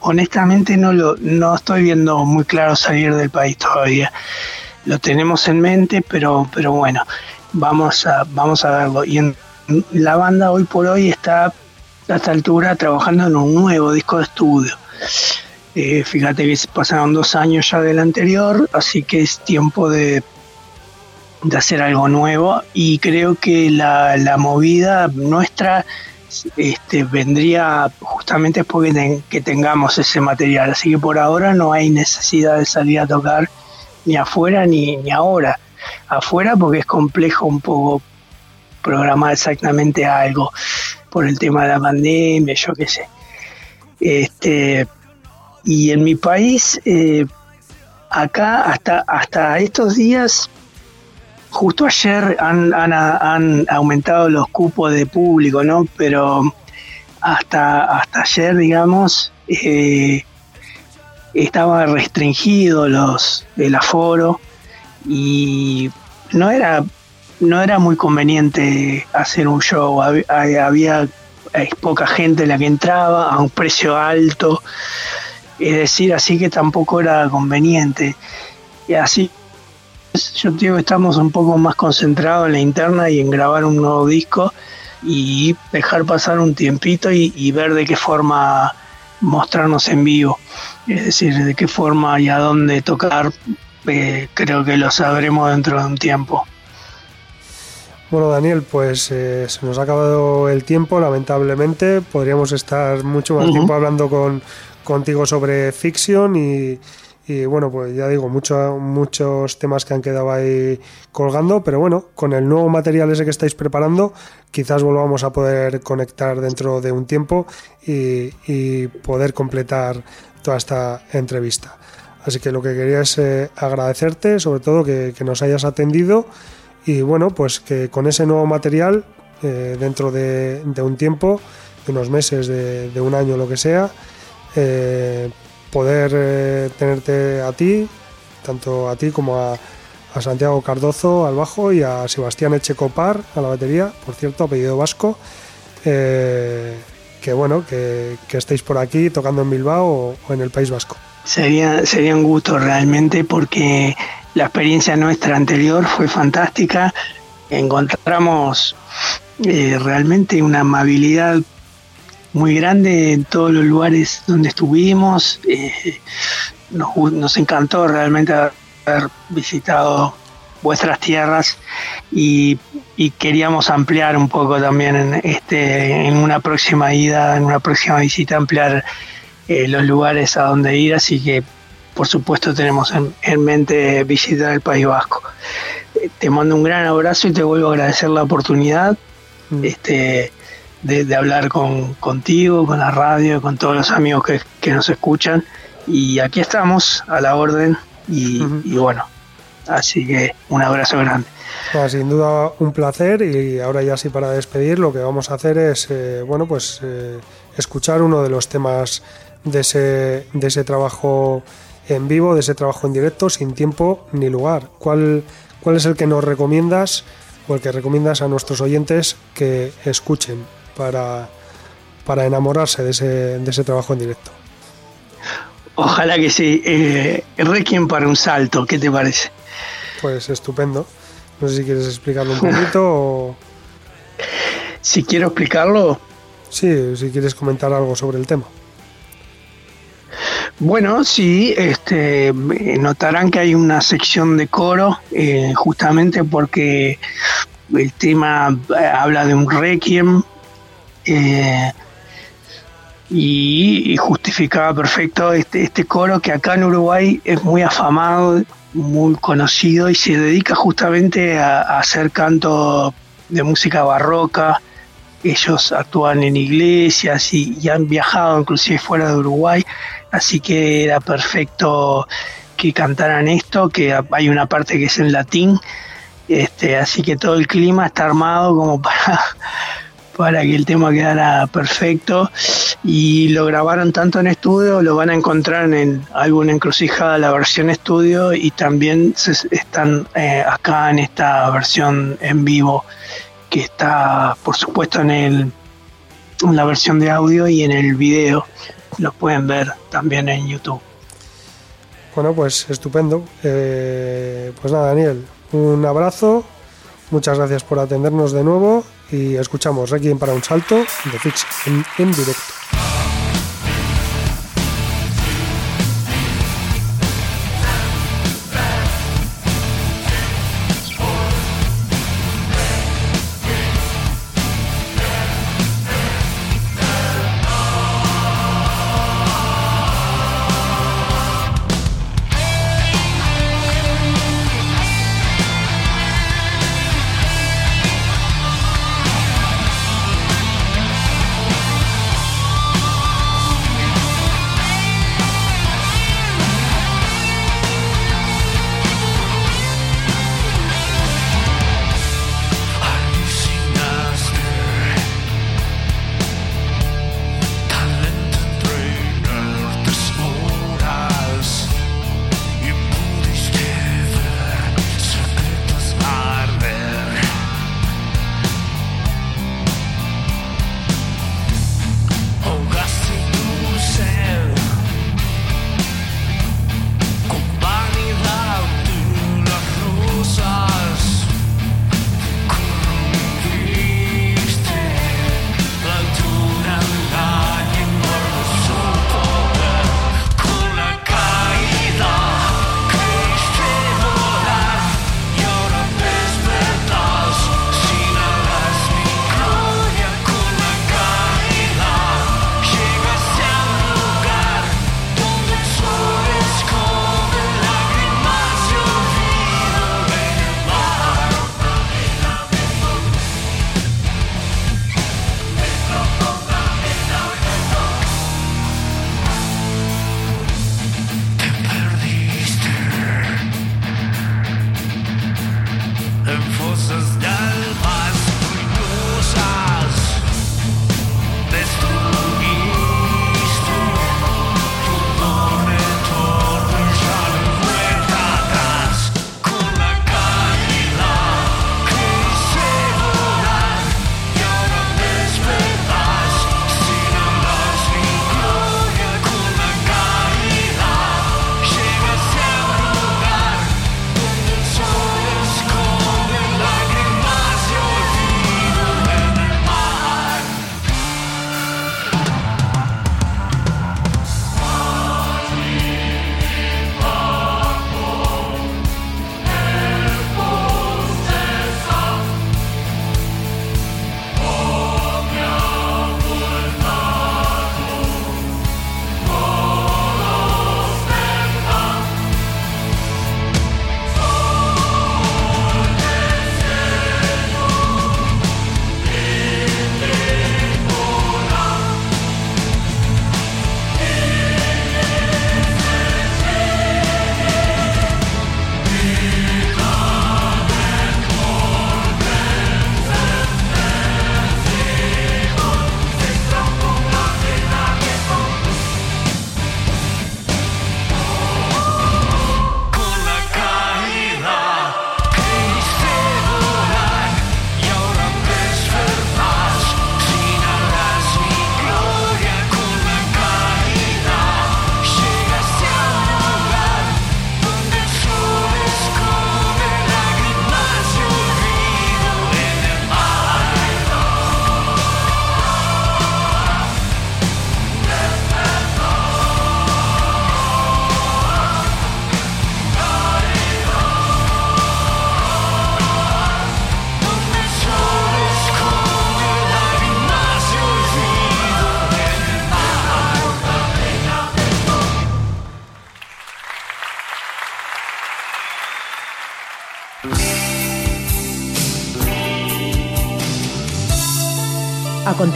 honestamente no lo no estoy viendo muy claro salir del país todavía. Lo tenemos en mente, pero pero bueno, vamos a vamos a verlo. Y en, la banda hoy por hoy está a esta altura trabajando en un nuevo disco de estudio. Eh, fíjate que pasaron dos años ya del anterior, así que es tiempo de, de hacer algo nuevo y creo que la, la movida nuestra este, vendría justamente porque que tengamos ese material. Así que por ahora no hay necesidad de salir a tocar ni afuera ni, ni ahora. Afuera porque es complejo un poco programar exactamente algo por el tema de la pandemia, yo qué sé. Este, y en mi país, eh, acá hasta, hasta estos días Justo ayer han, han, aumentado los cupos de público, ¿no? Pero hasta, hasta ayer, digamos, eh, estaba restringido los, el aforo y no era, no era muy conveniente hacer un show. Había, poca gente la que entraba a un precio alto. Es decir, así que tampoco era conveniente. Y así yo digo estamos un poco más concentrados en la interna y en grabar un nuevo disco y dejar pasar un tiempito y, ver de qué forma mostrarnos en vivo. Es decir, de qué forma y a dónde tocar, eh, creo que lo sabremos dentro de un tiempo. Bueno, Daniel, pues eh, se nos ha acabado el tiempo, lamentablemente. Podríamos estar mucho más tiempo hablando con, contigo sobre Fiction y, y bueno, pues ya digo, muchos temas que han quedado ahí colgando, pero bueno, con el nuevo material ese que estáis preparando, quizás volvamos a poder conectar dentro de un tiempo y, poder completar toda esta entrevista. Así que lo que quería es eh, agradecerte, sobre todo que, nos hayas atendido y bueno, pues que con ese nuevo material, eh, dentro de, un tiempo, de unos meses, de, un año, lo que sea, eh, poder eh, tenerte a ti, tanto a ti como a, Santiago Cardozo al bajo y a Sebastián Echecopar a la batería, por cierto, apellido vasco. Que bueno, que, estéis por aquí tocando en Bilbao o, en el País Vasco. Sería, sería un gusto realmente porque la experiencia nuestra anterior fue fantástica. Encontramos eh, realmente una amabilidad muy grande en todos los lugares donde estuvimos. Eh, nos, encantó realmente haber visitado vuestras tierras y, queríamos ampliar un poco también en, este, en una próxima ida, en una próxima visita, ampliar eh, los lugares a donde ir, así que por supuesto tenemos en, mente visitar el País Vasco. Eh, te mando un gran abrazo y te vuelvo a agradecer la oportunidad. Mm. Este, de, hablar con, contigo, con la radio, con todos los amigos que, nos escuchan. Y aquí estamos a la orden y, bueno, así que un abrazo grande. sin duda un placer y ahora ya sí para despedir lo que vamos a hacer es, eh, bueno, pues eh, escuchar uno de los temas de ese, de ese trabajo en vivo, de ese trabajo en directo, sin tiempo ni lugar. ¿Cuál, cuál es el que nos recomiendas o el que recomiendas a nuestros oyentes que escuchen? para, para enamorarse de ese, de ese trabajo en directo. Ojalá que sí. Eh, Requiem para un salto, ¿qué te parece? Pues estupendo. No sé si quieres explicarlo un poquito o... Si quiero explicarlo. Sí, si quieres comentar algo sobre el tema. Bueno, sí, este, notarán que hay una sección de coro, eh, justamente porque el tema eh, habla de un requiem, eh, y, justificaba perfecto este, este coro que acá en Uruguay es muy afamado, muy conocido y se dedica justamente a, hacer canto de música barroca. Ellos actúan en iglesias y, han viajado inclusive fuera de Uruguay, así que era perfecto que cantaran esto, que hay una parte que es en latín, este, así que todo el clima está armado como para para que el tema quedara perfecto. Y lo grabaron tanto en estudio, lo van a encontrar en alguna encrucijada la versión estudio y también están eh, acá en esta versión en vivo que está por supuesto en el en la versión de audio y en el video lo pueden ver también en YouTube. Bueno, pues estupendo. Eh, pues nada, Daniel, un abrazo. Muchas gracias por atendernos de nuevo y escuchamos Requiem para un salto de Fix en directo.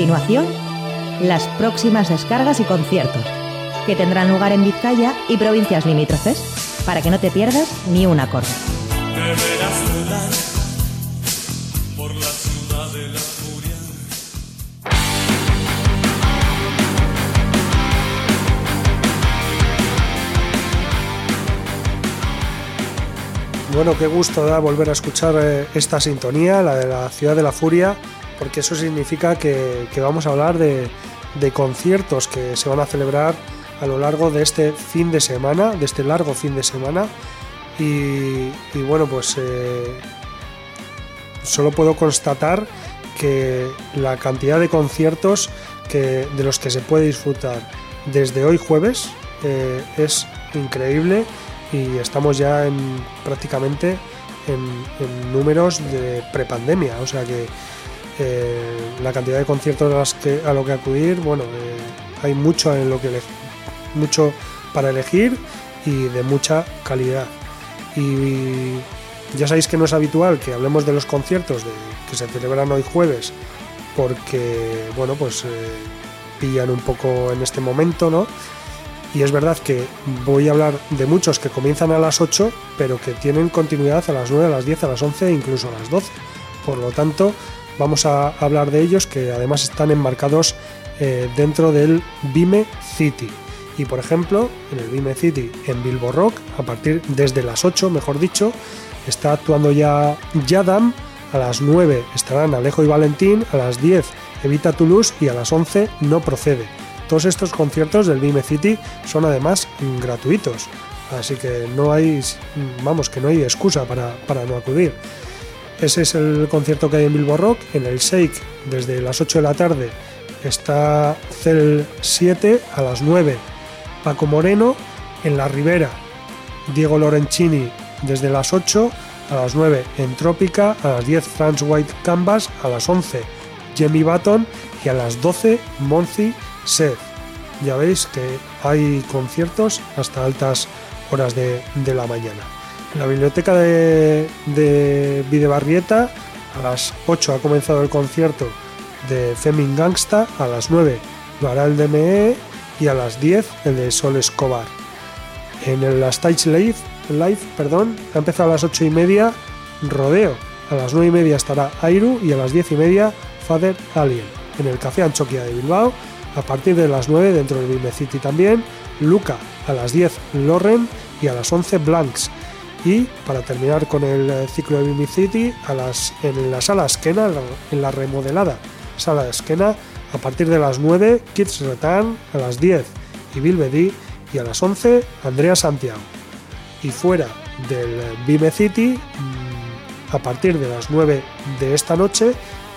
Continuación, las próximas descargas y conciertos, que tendrán lugar en Vizcaya y provincias limítrofes, para que no te pierdas ni un acorde. Bueno, qué gusto da volver a escuchar eh, esta sintonía, la de la Ciudad de la Furia, porque eso significa que, vamos a hablar de, conciertos que se van a celebrar a lo largo de este fin de semana, de este largo fin de semana. Y, bueno, pues eh, solo puedo constatar que la cantidad de conciertos que, de los que se puede disfrutar desde hoy jueves eh, es increíble y estamos ya en prácticamente en, números de prepandemia, o sea que eh, la cantidad de conciertos a, los que, a lo que acudir, bueno, eh, hay mucho en lo que mucho para elegir y de mucha calidad. Y ya sabéis que no es habitual que hablemos de los conciertos que se celebran hoy jueves, porque bueno, pues eh, pillan un poco en este momento, ¿no? Y es verdad que voy a hablar de muchos que comienzan a las 8, pero que tienen continuidad a las 9, a las 10, a las 11 e incluso a las 12. Por lo tanto, vamos a hablar de ellos que además están enmarcados eh, dentro del Vime City. Y por ejemplo, en el Vime City, en Bilbo Rock, a partir desde las 8, mejor dicho, está actuando ya Yadam. A las 9 estarán Alejo y Valentín, a las 10 Evita Toulouse y a las 11 No Procede. Todos estos conciertos del Vime City son además gratuitos, así que no hay, vamos, que no hay excusa para, no acudir. Ese es el concierto que hay en Bilbo Rock. En el Shake, desde las 8 de la tarde, está Cel 7 a las 9. Paco Moreno en la Ribera. Diego Lorencini desde las 8 a las 9 en Trópica, a las 10 Franz White Canvas, a las 11 Jimmy Button y a las 12 Monzi Sed. Ya veis que hay conciertos hasta altas horas de, la mañana. En la biblioteca de, de Videbarrieta, a las 8 ha comenzado el concierto de Femin Gangsta, a las 9 lo hará el DME y a las 10 el de Sol Escobar. En el Stage Live, live perdón, ha empezado a las 8 y media Rodeo. A las 9 y media estará Airu y a las 10 y media Father Alien. En el Café Anchoquia de Bilbao a partir de las 9 dentro del Vime City también, Luca a las 10 Loren y a las 11 Blanks. Y para terminar con el eh, ciclo de Vime City, a las, en la sala Esquena, en la remodelada sala Esquena, a partir de las 9 Kids Return, a las 10 y Bilbedi y a las 11 Andrea Santiago. Y fuera del Vime City, mm, a partir de las 9 de esta noche,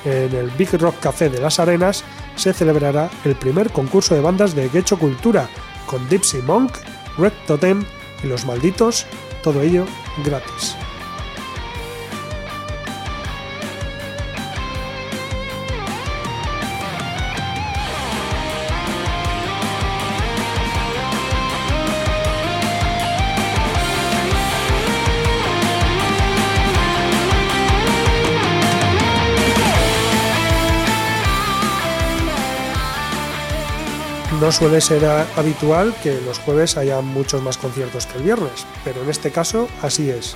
en el Big Rock Café de las Arenas se celebrará el primer concurso de bandas de Gecho Cultura con Dipsy Monk, Red Totem y Los Malditos, todo ello gratis. No suele ser habitual que los jueves haya muchos más conciertos que el viernes, pero en este caso así es.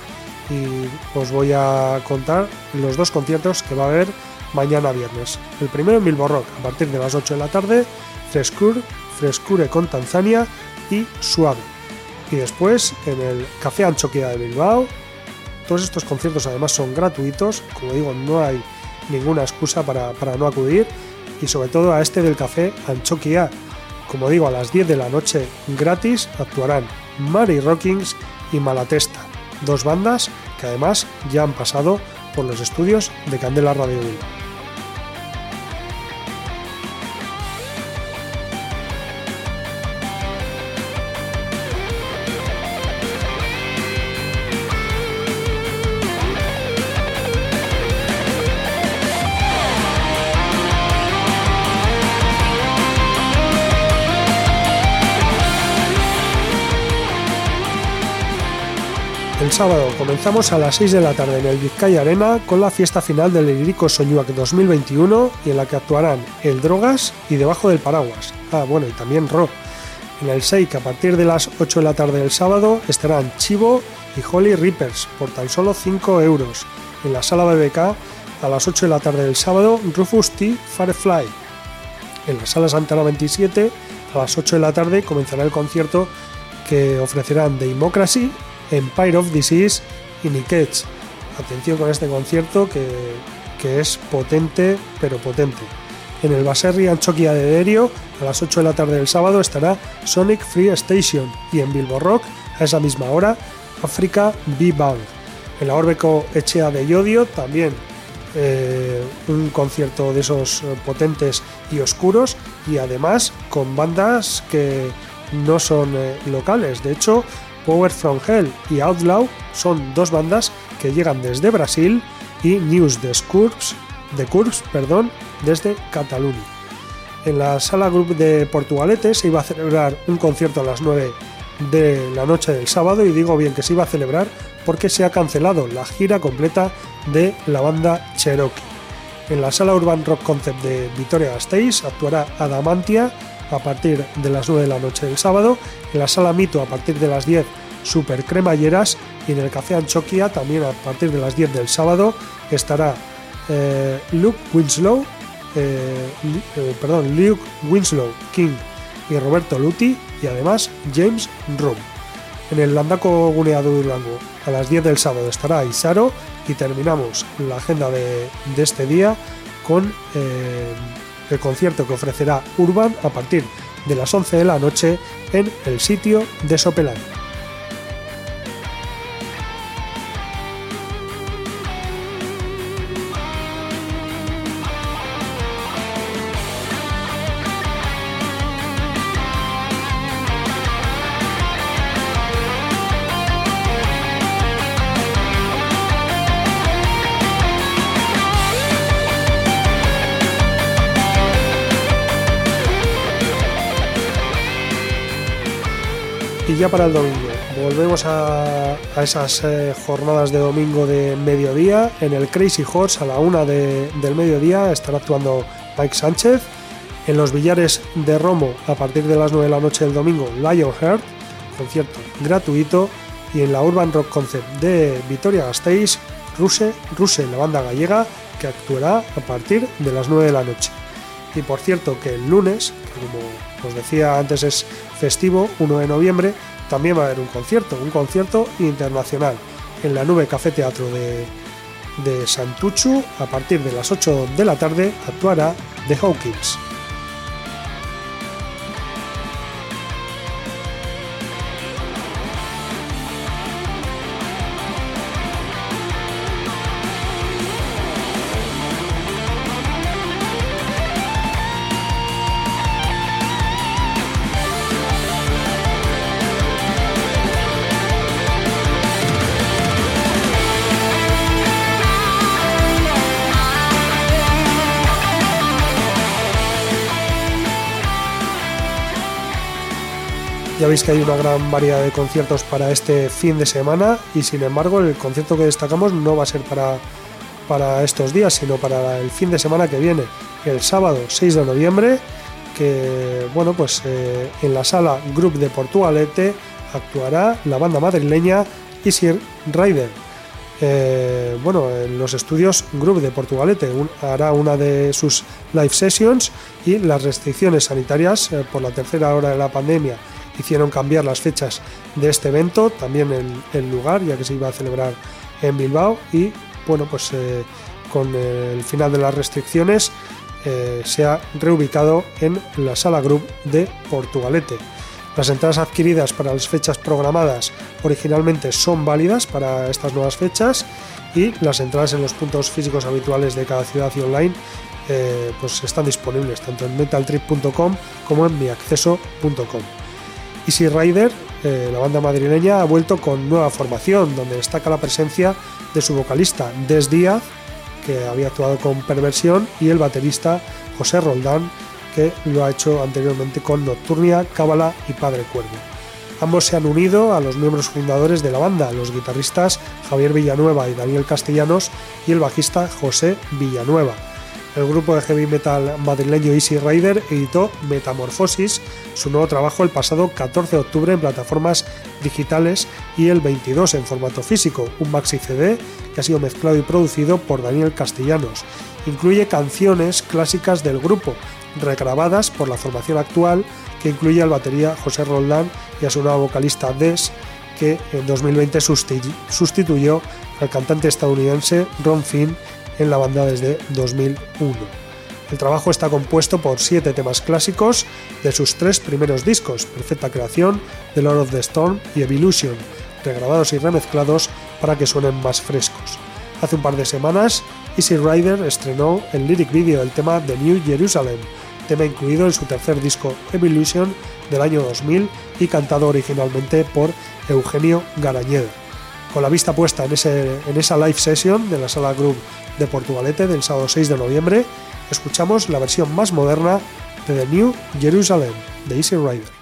Y os voy a contar los dos conciertos que va a haber mañana viernes. El primero en Bilbo Rock, a partir de las 8 de la tarde, Frescure, Frescure con Tanzania y Suave. Y después en el Café Anchoquia de Bilbao. Todos estos conciertos además son gratuitos, como digo, no hay ninguna excusa para, para no acudir. Y sobre todo a este del Café Anchoquia, como digo, a las 10 de la noche gratis actuarán Mary Rockings y Malatesta, dos bandas que además ya han pasado por los estudios de Candela Radio Bilbao. Sábado comenzamos a las 6 de la tarde en el Vizcaya Arena con la fiesta final del Lirico Soñuac 2021 y en la que actuarán El Drogas y Debajo del Paraguas. Ah, bueno, y también Rock. En el Seik a partir de las 8 de la tarde del sábado estarán Chivo y Holly Rippers por tan solo 5 euros. En la sala BBK a las 8 de la tarde del sábado Rufus T. Firefly. En la sala Santana 27 a las 8 de la tarde comenzará el concierto que ofrecerán Democracy Empire of Disease y Nickets. Atención con este concierto que, es potente, pero potente. En el Baserri Anchoquia de Derio, a las 8 de la tarde del sábado, estará Sonic Free Station y en Bilbo Rock, a esa misma hora, África B-Band. En la Orbeco Echea de Yodio también eh, un concierto de esos eh, potentes y oscuros y además con bandas que no son eh, locales. De hecho, Power From Hell y Outlaw son dos bandas que llegan desde Brasil y News de Scurps, de perdón, desde Cataluña. En la sala Group de Portugalete se iba a celebrar un concierto a las 9 de la noche del sábado y digo bien que se iba a celebrar porque se ha cancelado la gira completa de la banda Cherokee. En la sala Urban Rock Concept de Vitoria Gasteiz actuará Adamantia a partir de las 9 de la noche del sábado, en la sala Mito a partir de las 10 Super Cremalleras y en el Café Anchoquia también a partir de las 10 del sábado estará eh, Luke Winslow, eh, eh, perdón, Luke Winslow King y Roberto Luti y además James Room. En el Landaco Guneado Durango a las 10 del sábado estará Isaro y terminamos la agenda de, este día con el concierto que ofrecerá Urban a partir de las 11 de la noche en el sitio de Sopelán. Ya para el domingo, volvemos a, esas eh, jornadas de domingo de mediodía. En el Crazy Horse a la una del mediodía estará actuando Mike Sánchez. En los billares de Romo a partir de las 9 de la noche del domingo, Lionheart, concierto gratuito. Y en la Urban Rock Concept de Vitoria Gasteiz, Ruse, Ruse, la banda gallega, que actuará a partir de las 9 de la noche. Y por cierto que el lunes, como os decía antes es festivo, 1 de noviembre, también va a haber un concierto, un concierto internacional en la Nube Café Teatro de, de Santuchu. A partir de las 8 de la tarde actuará The Hawkins. Ya veis que hay una gran variedad de conciertos para este fin de semana y sin embargo el concierto que destacamos no va a ser para, para estos días, sino para el fin de semana que viene, el sábado 6 de noviembre, que bueno, pues eh, en la sala Group de Portugalete actuará la banda madrileña Easy Rider. Eh, bueno, en los estudios Group de Portugalete hará una de sus live sessions y las restricciones sanitarias eh, por la tercera hora de la pandemia hicieron cambiar las fechas de este evento, también el, el lugar, ya que se iba a celebrar en Bilbao y bueno, pues eh, con el final de las restricciones eh, se ha reubicado en la sala Group de Portugalete. Las entradas adquiridas para las fechas programadas originalmente son válidas para estas nuevas fechas y las entradas en los puntos físicos habituales de cada ciudad y online eh, pues están disponibles tanto en metaltrip.com como en miacceso.com. Easy Rider, eh, la banda madrileña, ha vuelto con nueva formación, donde destaca la presencia de su vocalista Des Díaz, que había actuado con Perversión, y el baterista José Roldán, que lo ha hecho anteriormente con Nocturnia, Cábala y Padre Cuervo. Ambos se han unido a los miembros fundadores de la banda, los guitarristas Javier Villanueva y Daniel Castellanos y el bajista José Villanueva el grupo de heavy metal madrileño Easy Rider editó Metamorfosis, su nuevo trabajo el pasado 14 de octubre en plataformas digitales y el 22 en formato físico, un maxi CD que ha sido mezclado y producido por Daniel Castellanos. Incluye canciones clásicas del grupo, regrabadas por la formación actual, que incluye al batería José Roldán y a su nuevo vocalista Des, que en 2020 sustituyó al cantante estadounidense Ron Finn en la banda desde 2001. El trabajo está compuesto por siete temas clásicos de sus tres primeros discos, Perfecta Creación, The Lord of the Storm y Evolution, regrabados y remezclados para que suenen más frescos. Hace un par de semanas, Easy Rider estrenó el lyric video del tema The New Jerusalem, tema incluido en su tercer disco Evolution del año 2000 y cantado originalmente por Eugenio Garañeda. Con la vista puesta en, ese, en esa live session de la sala Group de Portugalete del sábado 6 de noviembre, escuchamos la versión más moderna de The New Jerusalem de Easy Rider.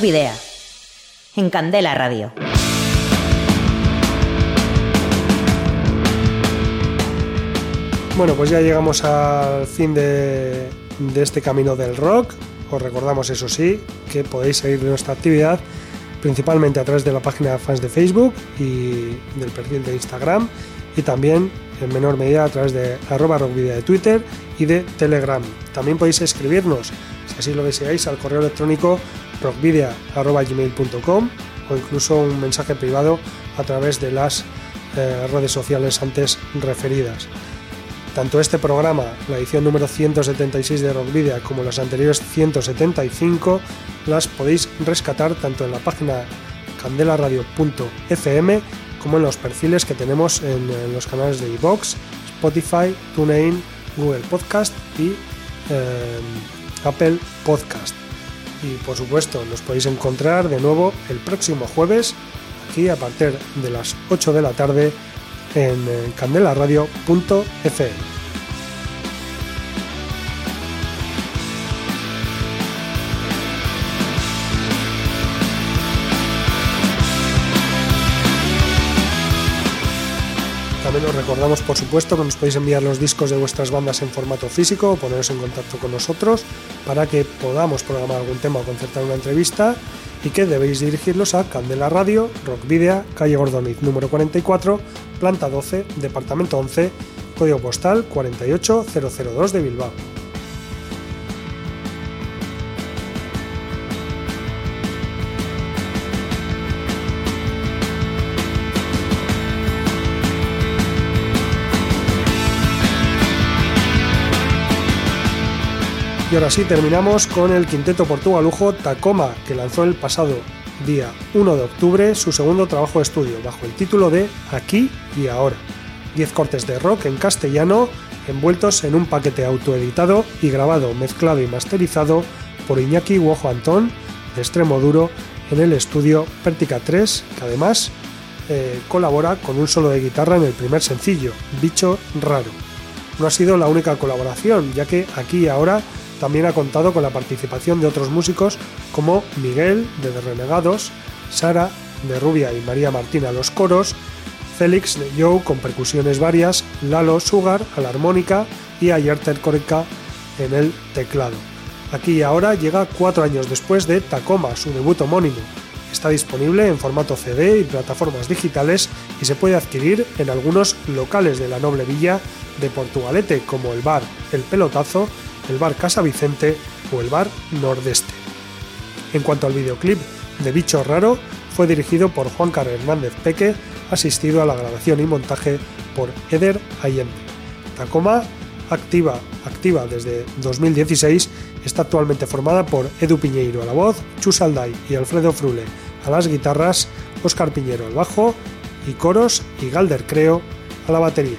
Video. En Candela Radio. Bueno, pues ya llegamos al fin de, este camino del rock. Os recordamos, eso sí, que podéis seguir nuestra actividad principalmente a través de la página de fans de Facebook y del perfil de Instagram y también en menor medida a través de arroba de Twitter y de Telegram. También podéis escribirnos, si así lo deseáis, al correo electrónico rockvidia.gmail.com o incluso un mensaje privado a través de las eh, redes sociales antes referidas. Tanto este programa, la edición número 176 de Rockvidia, como las anteriores 175, las podéis rescatar tanto en la página candelaradio.fm como en los perfiles que tenemos en, los canales de iVox, Spotify, TuneIn, Google Podcast y eh, Apple Podcast. Y por supuesto, nos podéis encontrar de nuevo el próximo jueves, aquí a partir de las 8 de la tarde, en candelaradio.fm. También os recordamos, por supuesto, que nos podéis enviar los discos de vuestras bandas en formato físico o poneros en contacto con nosotros para que podamos programar algún tema o concertar una entrevista y que debéis dirigirlos a Candela Radio, Rock Video, calle Gordoniz número 44, planta 12, departamento 11, código postal 48002 de Bilbao. Y ahora sí, terminamos con el quinteto portugalujo Tacoma, que lanzó el pasado día 1 de octubre su segundo trabajo de estudio, bajo el título de Aquí y Ahora. Diez cortes de rock en castellano, envueltos en un paquete autoeditado y grabado, mezclado y masterizado por Iñaki Wojo Antón, de extremo duro, en el estudio Pértica 3, que además eh, colabora con un solo de guitarra en el primer sencillo, Bicho Raro. No ha sido la única colaboración, ya que aquí y ahora también ha contado con la participación de otros músicos como Miguel de The Renegados, Sara de Rubia y María Martín a los coros, Félix de Joe con percusiones varias, Lalo Sugar a la armónica y Ayerter Koreca en el teclado. Aquí y ahora llega cuatro años después de Tacoma, su debut homónimo. Está disponible en formato CD y plataformas digitales y se puede adquirir en algunos locales de la noble villa de Portugalete como el bar El Pelotazo el bar Casa Vicente o el bar Nordeste. En cuanto al videoclip de Bicho Raro, fue dirigido por Juan Carlos Hernández Peque, asistido a la grabación y montaje por Eder Allende. Tacoma, activa, activa desde 2016, está actualmente formada por Edu Piñeiro a la voz, Chus Alday y Alfredo Frule a las guitarras, Oscar Piñero al bajo y coros y Galder Creo a la batería.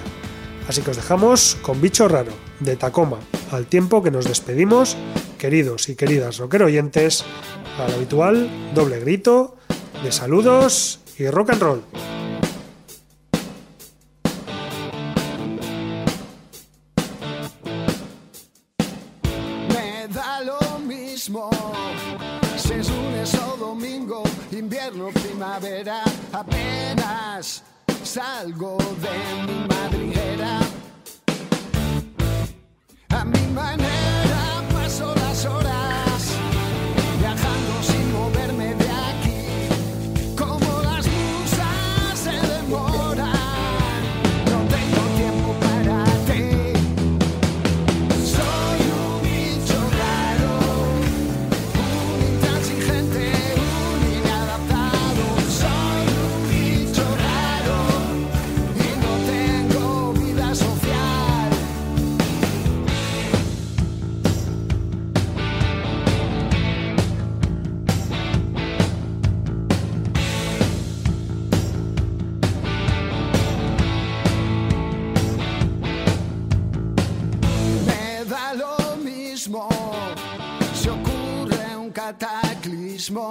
Así que os dejamos con Bicho Raro, de Tacoma, al tiempo que nos despedimos, queridos y queridas rocker oyentes, al habitual doble grito de saludos y rock and roll. Me da lo mismo si es lunes o domingo, invierno, primavera, apenas salgo de mi madriguera a mi κατακλυσμό.